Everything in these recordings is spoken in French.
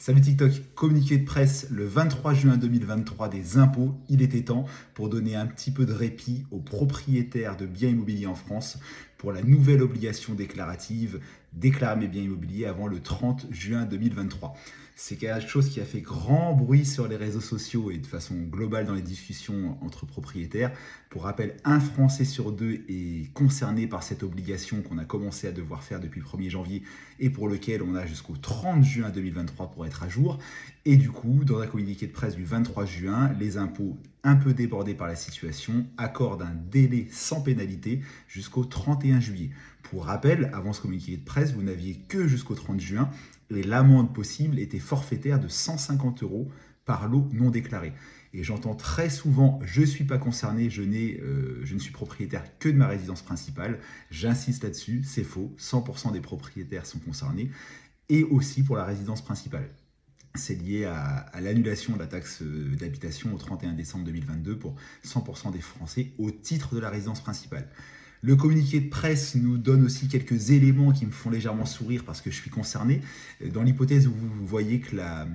Salut TikTok, communiqué de presse le 23 juin 2023 des impôts, il était temps pour donner un petit peu de répit aux propriétaires de biens immobiliers en France pour la nouvelle obligation déclarative déclarer mes biens immobiliers avant le 30 juin 2023. C'est quelque chose qui a fait grand bruit sur les réseaux sociaux et de façon globale dans les discussions entre propriétaires. Pour rappel, un Français sur deux est concerné par cette obligation qu'on a commencé à devoir faire depuis le 1er janvier et pour lequel on a jusqu'au 30 juin 2023 pour être à jour. Et du coup, dans un communiqué de presse du 23 juin, les impôts, un peu débordés par la situation, accordent un délai sans pénalité jusqu'au 31 juillet. Pour rappel, avant ce communiqué de presse, vous n'aviez que jusqu'au 30 juin et l'amende possible était forfaitaire de 150 euros par lot non déclaré. Et j'entends très souvent, je ne suis pas concerné, je, euh, je ne suis propriétaire que de ma résidence principale. J'insiste là-dessus, c'est faux, 100% des propriétaires sont concernés, et aussi pour la résidence principale. C'est lié à, l'annulation de la taxe euh, d'habitation au 31 décembre 2022 pour 100% des Français au titre de la résidence principale. Le communiqué de presse nous donne aussi quelques éléments qui me font légèrement sourire parce que je suis concerné. Dans l'hypothèse où vous voyez que la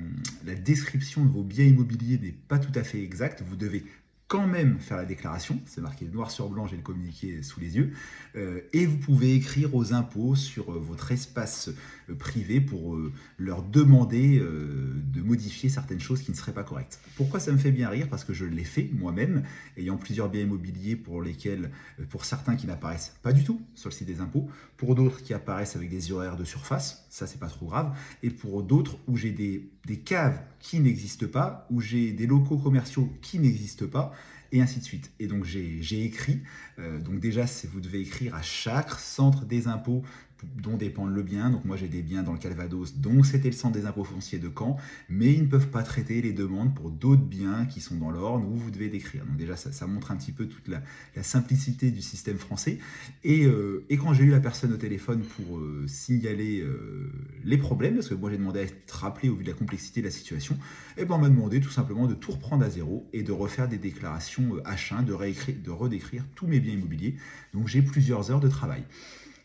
description de vos biens immobiliers n'est pas tout à fait exacte, vous devez quand même faire la déclaration, c'est marqué noir sur blanc, j'ai le communiqué sous les yeux, euh, et vous pouvez écrire aux impôts sur euh, votre espace euh, privé pour leur demander de modifier certaines choses qui ne seraient pas correctes. Pourquoi ça me fait bien rire? Parce que je l'ai fait moi-même, ayant plusieurs biens immobiliers pour lesquels, pour certains qui n'apparaissent pas du tout sur le site des impôts, pour d'autres qui apparaissent avec des horaires de surface, ça c'est pas trop grave, et pour d'autres où j'ai des, des caves qui n'existent pas, où j'ai des locaux commerciaux qui n'existent pas, et ainsi de suite. Et donc j'ai écrit, euh, donc déjà vous devez écrire à chaque centre des impôts dont dépend le bien. Donc moi j'ai des biens dans le Calvados, donc c'était le centre des impôts fonciers de Caen, mais ils ne peuvent pas traiter les demandes pour d'autres biens qui sont dans l'Orne où vous devez décrire. Donc déjà ça, montre un petit peu toute la, simplicité du système français. Euh, et, quand j'ai eu la personne au téléphone pour euh, signaler les problèmes, parce que moi j'ai demandé à être rappelé au vu de la complexité de la situation, et eh ben on m'a demandé tout simplement de tout reprendre à zéro et de refaire des déclarations H1, de, réécrire, de redécrire tous mes biens immobiliers. Donc j'ai plusieurs heures de travail.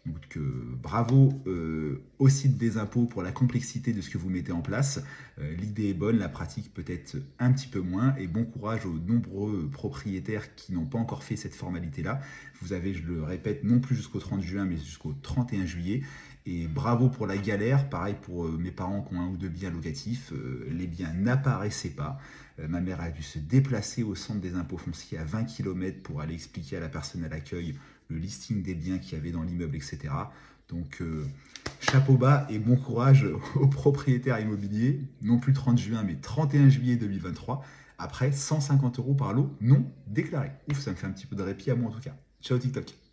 Donc bravo euh, au site des impôts pour la complexité de ce que vous mettez en place. Euh, l'idée est bonne, la pratique peut-être un petit peu moins. Et bon courage aux nombreux propriétaires qui n'ont pas encore fait cette formalité-là. Vous avez, je le répète, non plus jusqu'au 30 juin, mais jusqu'au 31 juillet. Et bravo pour la galère. Pareil pour euh, mes parents qui ont un ou deux biens locatifs. les biens n'apparaissaient pas. ma mère a dû se déplacer au centre des impôts fonciers à 20 km pour aller expliquer à la personne à l'accueil le listing des biens qu'il y avait dans l'immeuble, etc. Donc, euh, chapeau bas et bon courage aux propriétaires immobiliers, non plus 30 juin, mais 31 juillet 2023, après 150 euros par lot non déclaré. Ouf, ça me fait un petit peu de répit à moi en tout cas. Ciao TikTok